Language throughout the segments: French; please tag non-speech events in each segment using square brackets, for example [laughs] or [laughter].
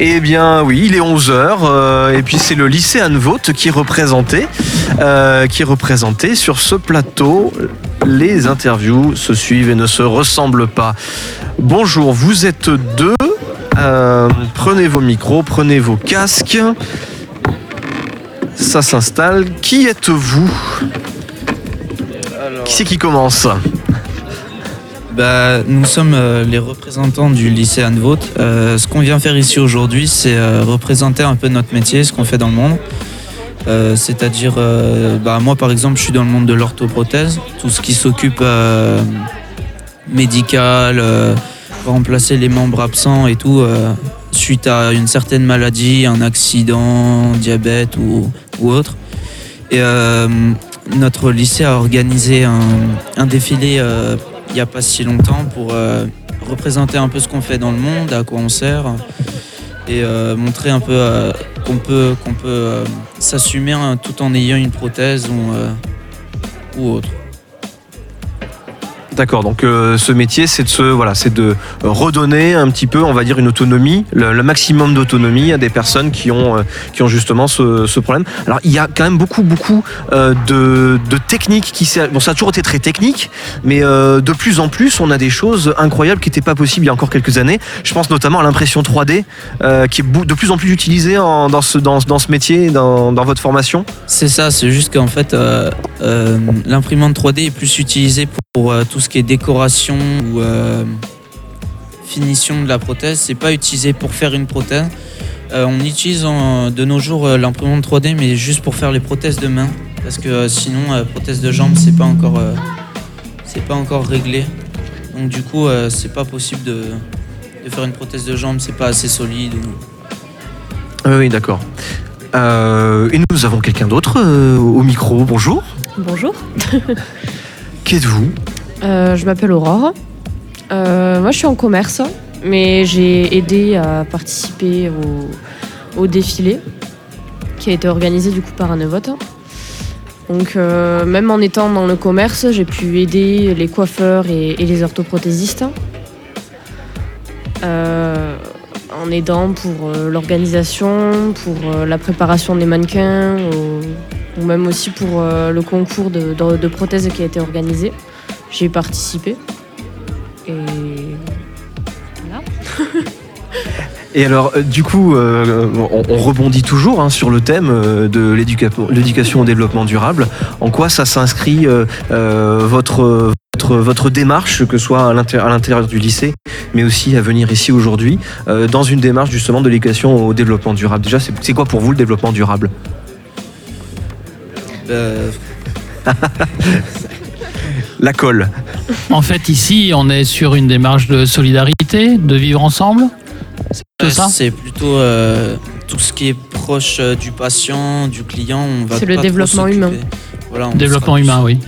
Eh bien oui, il est 11h et puis c'est le lycée Anne-Vaute qui est représenté, euh, qui est représenté sur ce plateau. Les interviews se suivent et ne se ressemblent pas. Bonjour, vous êtes deux. Euh, prenez vos micros, prenez vos casques. Ça s'installe. Qui êtes-vous? Qui c'est qui commence? Bah, nous sommes euh, les représentants du lycée Anne-Vaute. Euh, ce qu'on vient faire ici aujourd'hui, c'est euh, représenter un peu notre métier, ce qu'on fait dans le monde. C'est-à-dire, bah, moi par exemple, je suis dans le monde de l'orthoprothèse, tout ce qui s'occupe médical, remplacer les membres absents et tout, suite à une certaine maladie, un accident, diabète ou, autre. Et notre lycée a organisé un, défilé il n'y a pas si longtemps pour euh, représenter un peu ce qu'on fait dans le monde, à quoi on sert, et euh, montrer un peu euh, qu'on peut, s'assumer hein, tout en ayant une prothèse ou autre. D'accord, donc euh, ce métier, c'est de se, voilà, c'est de redonner un petit peu, on va dire, une autonomie, le, maximum d'autonomie à des personnes qui ont, euh, qui ont justement ce, problème. Alors, il y a quand même beaucoup, beaucoup euh, de, de techniques qui, bon, ça a toujours été très technique, mais de plus en plus, on a des choses incroyables qui n'étaient pas possibles il y a encore quelques années. Je pense notamment à l'impression 3D, euh, qui est de plus en plus utilisée dans, ce, dans, dans ce métier, dans, dans votre formation. C'est ça, c'est juste qu'en fait, l'imprimante 3D est plus utilisée pour tout ce qui est décoration ou euh, finition de la prothèse. C'est pas utilisé pour faire une prothèse. Euh, on utilise en- de nos jours euh, l'imprimante 3D, mais juste pour faire les prothèses de main, parce que euh, sinon, euh, prothèse de jambe, c'est pas encore, euh, c'est pas encore réglé. Donc du coup, euh, c'est pas possible de, de faire une prothèse de jambe, c'est pas assez solide. ou- Oui, oui, d'accord. Euh, et nous avons quelqu'un d'autre euh, au micro. Bonjour. Bonjour, Qui êtes-vous? Euh, je m'appelle Aurore. Euh, moi je suis en commerce, mais j'ai aidé à participer au, défilé qui a été organisé du coup par Annevote. Donc euh, même en étant dans le commerce, j'ai pu aider les coiffeurs et, les orthoprothésistes. En aidant pour l'organisation, pour la préparation des mannequins, ou, même aussi pour le concours de- de prothèses qui a été organisé. J'ai participé. Et voilà. [laughs] Et alors, euh, du coup, euh, on, on rebondit toujours hein, sur le thème euh, de l'éduca- l'éducation au développement durable. En quoi ça s'inscrit votre, votre, votre démarche, que ce soit à l'inté- à l'intérieur du lycée, mais aussi à venir ici aujourd'hui, euh, dans une démarche justement de l'éducation au développement durable? Déjà, c'est c'est quoi pour vous le développement durable? Euh, [laughs] La colle. En fait, ici, on est sur une démarche de solidarité, de vivre ensemble. C'est plutôt ça C'est plutôt euh, tout ce qui est proche euh, du patient, du client. on va C'est le développement humain. Voilà, on Développement humain, oui.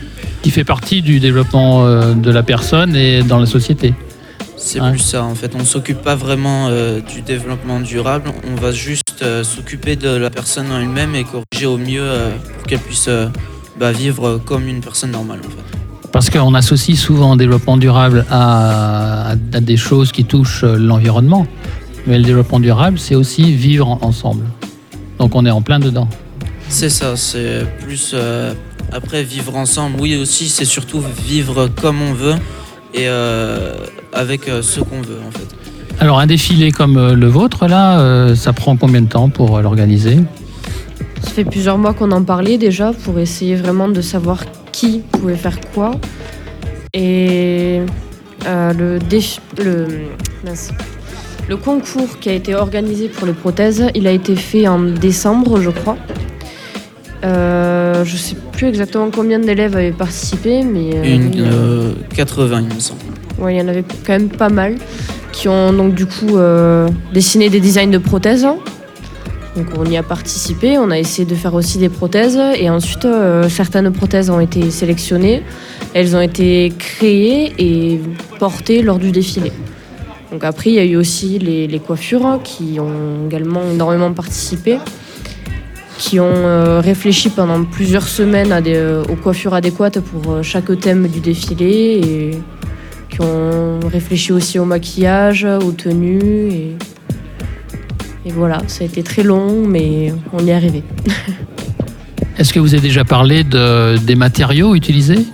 Qui fait partie du développement euh, de la personne et dans la société. C'est Ouais. plus ça en fait. On s'occupe pas vraiment euh, du développement durable. On va juste euh, s'occuper de la personne en elle-même et corriger au mieux euh, pour qu'elle puisse euh, bah, vivre comme une personne normale en fait. Parce qu'on associe souvent développement durable à, à des choses qui touchent euh, l'environnement. Mais le développement durable, c'est aussi vivre en- ensemble. Donc on est en plein dedans. C'est ça. C'est plus euh, après vivre ensemble. Oui aussi, c'est surtout vivre comme on veut et euh, avec euh, ce qu'on veut en fait. Alors un défilé comme le vôtre, là, euh, ça prend combien de temps pour l'organiser? Ça fait plusieurs mois qu'on en parlait déjà pour essayer vraiment de savoir qui pouvait faire quoi. Et euh, le, défi- le, mince. le concours qui a été organisé pour les prothèses, il a été fait en décembre, je crois. Euh, je sais plus exactement combien d'élèves avaient participé, mais euh, Une oui, euh, euh, 80 il me semble. Ouais, il y en avait quand même pas mal qui ont donc du coup dessiné des designs de prothèses. Donc on y a participé, on a essayé de faire aussi des prothèses et ensuite euh, certaines prothèses ont été sélectionnées, elles ont été créées et portées lors du défilé. Donc après il y a eu aussi les, coiffures qui ont également énormément participé, qui ont euh, réfléchi pendant plusieurs semaines euh, aux coiffures adéquates pour chaque thème du défilé et qui ont réfléchi aussi au maquillage, aux tenues. Et Et voilà, ça a été très long, mais on y est arrivé. [laughs] Est-ce que vous avez déjà parlé de, des matériaux utilisés?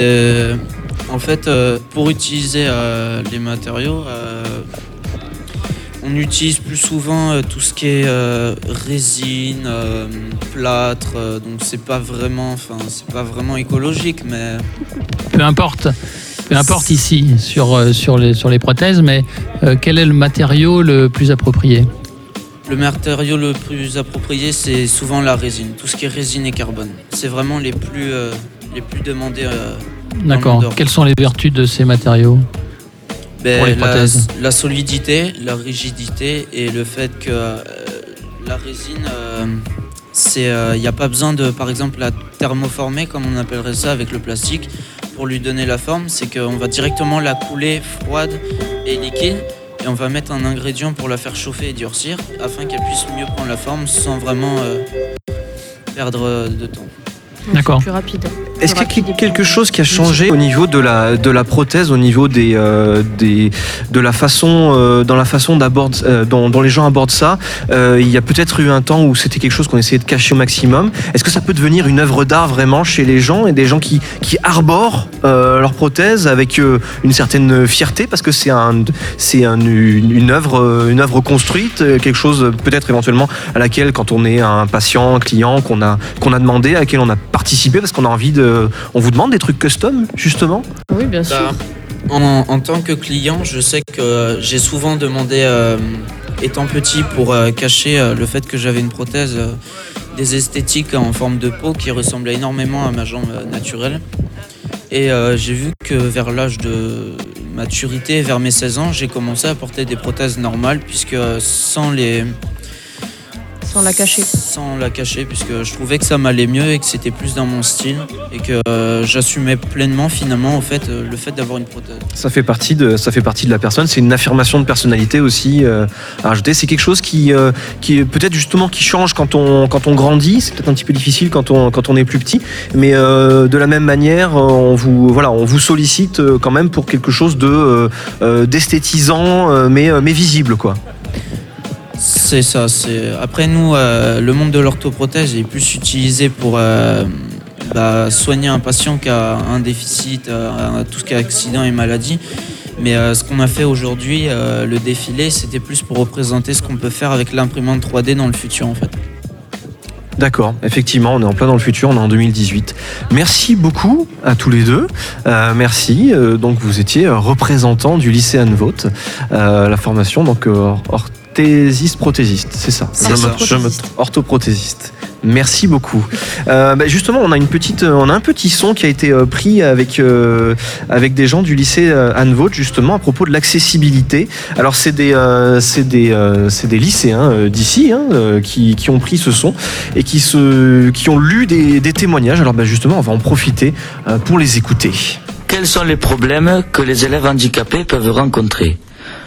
Euh, en fait, euh, pour utiliser euh, les matériaux, euh, on utilise plus souvent euh, tout ce qui est euh, résine, euh, plâtre. euh, donc c'est pas vraiment, enfin c'est pas vraiment écologique, mais Peu importe. Peu importe ici sur, euh, sur, les, sur les prothèses, mais euh, quel est le matériau le plus approprié le matériau le plus approprié c'est souvent la résine. Tout ce qui est résine et carbone, c'est vraiment les plus euh, les plus demandés. euh, D'accord. Quelles sont les vertus de ces matériaux Ben, Pour les la, prothèses. la solidité, la rigidité et le fait que euh, la résine, euh, c'est, il n'y a pas besoin de, par exemple, la thermoformer, comme on appellerait ça avec le plastique, pour lui donner la forme. C'est qu'on va directement la couler froide et liquide et on va mettre un ingrédient pour la faire chauffer et durcir afin qu'elle puisse mieux prendre la forme sans vraiment euh, perdre euh, de temps. D'accord. Plus rapide. Est-ce qu'il y a quelque chose qui a changé au niveau de la, de la prothèse, au niveau des, euh, des, de la façon, euh, dans la façon euh, dont, dont les gens abordent ça Euh, Il y a peut-être eu un temps où c'était quelque chose qu'on essayait de cacher au maximum. Est-ce que ça peut devenir une œuvre d'art vraiment chez les gens et des gens qui, qui arborent euh, leur prothèse avec euh, une certaine fierté parce que c'est un, c'est un, une, une œuvre, une œuvre construite, quelque chose peut-être éventuellement à laquelle quand on est un patient, un client qu'on a, qu'on a demandé, à laquelle on a participé parce qu'on a envie de, on vous demande des trucs custom justement. Oui, bien sûr. Bah, en, en tant que client, je sais que euh, j'ai souvent demandé, euh, étant petit, pour euh, cacher euh, le fait que j'avais une prothèse, euh, des esthétiques en forme de peau qui ressemblaient énormément à ma jambe euh, naturelle. Et euh, j'ai vu que vers l'âge de maturité, vers mes 16 ans, j'ai commencé à porter des prothèses normales, puisque euh, sans les, Sans la cacher. sans la cacher, puisque je trouvais que ça m'allait mieux et que c'était plus dans mon style et que euh, j'assumais pleinement finalement au fait euh, le fait d'avoir une prothèse. Ça fait partie de, ça fait partie de la personne. C'est une affirmation de personnalité aussi euh, à rajouter. C'est quelque chose qui, euh, qui peut-être justement qui change quand on, quand on grandit. C'est peut-être un petit peu difficile quand on, quand on est plus petit, mais euh, de la même manière, on vous, voilà, on vous sollicite quand même pour quelque chose de d'esthétisant, mais, mais visible quoi. C'est ça. C'est après nous, euh, le monde de l'orthoprothèse est plus utilisé pour euh, bah, soigner un patient qui a un déficit, euh, tout ce qui est accident et maladie. Mais ce qu'on a fait aujourd'hui, le défilé, c'était plus pour représenter ce qu'on peut faire avec l'imprimante 3D dans le futur en fait. D'accord, effectivement, on est en plein dans le futur, on est en 2018. Merci beaucoup à tous les deux. Merci. Donc vous étiez représentant du lycée Anne-Vote, euh, la formation donc orthésiste prothésiste, c'est ça. Je ça. me- je me- orthoprothésiste. Merci beaucoup. Euh, bah, justement, on a une petite, on a un petit son qui a été euh, pris avec euh, avec des gens du lycée euh, Anne-Vote justement à propos de l'accessibilité. Alors c'est des euh, c'est des euh, c'est des lycéens euh, d'ici hein, euh, qui, qui ont pris ce son et qui se qui ont lu des, des témoignages. Alors bah, justement, on va en profiter euh, pour les écouter. Quels sont les problèmes que les élèves handicapés peuvent rencontrer?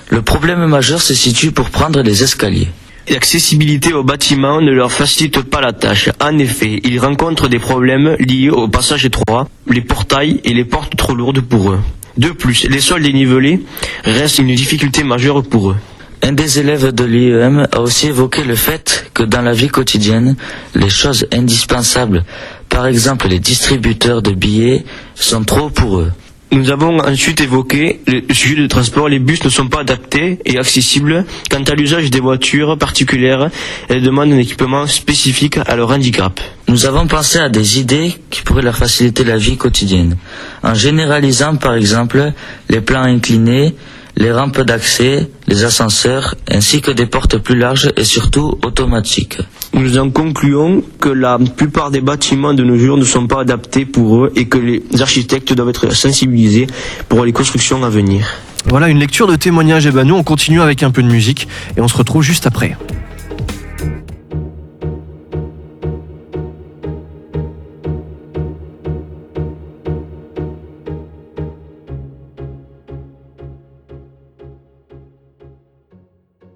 Le problème majeur se situe pour prendre les escaliers. L'accessibilité aux bâtiments ne leur facilite pas la tâche. En effet, ils rencontrent des problèmes liés au passage étroit, les portails et les portes trop lourdes pour eux. De plus, les sols dénivelés restent une difficulté majeure pour eux. Un des élèves de l'IEM a aussi évoqué le fait que dans la vie quotidienne, les choses indispensables, par exemple les distributeurs de billets, sont trop pour eux. Nous avons ensuite évoqué le sujet du transport. Les bus ne sont pas adaptés et accessibles. Quant à l'usage des voitures particulières, elles demandent un équipement spécifique à leur handicap. Nous avons pensé à des idées qui pourraient leur faciliter la vie quotidienne, en généralisant par exemple les plans inclinés, les rampes d'accès, les ascenseurs, ainsi que des portes plus larges et surtout automatiques. Nous en concluons que la plupart des bâtiments de nos jours ne sont pas adaptés pour eux et que les architectes doivent être sensibilisés pour les constructions à venir. Voilà une lecture de témoignages. Et ben nous, on continue avec un peu de musique et on se retrouve juste après.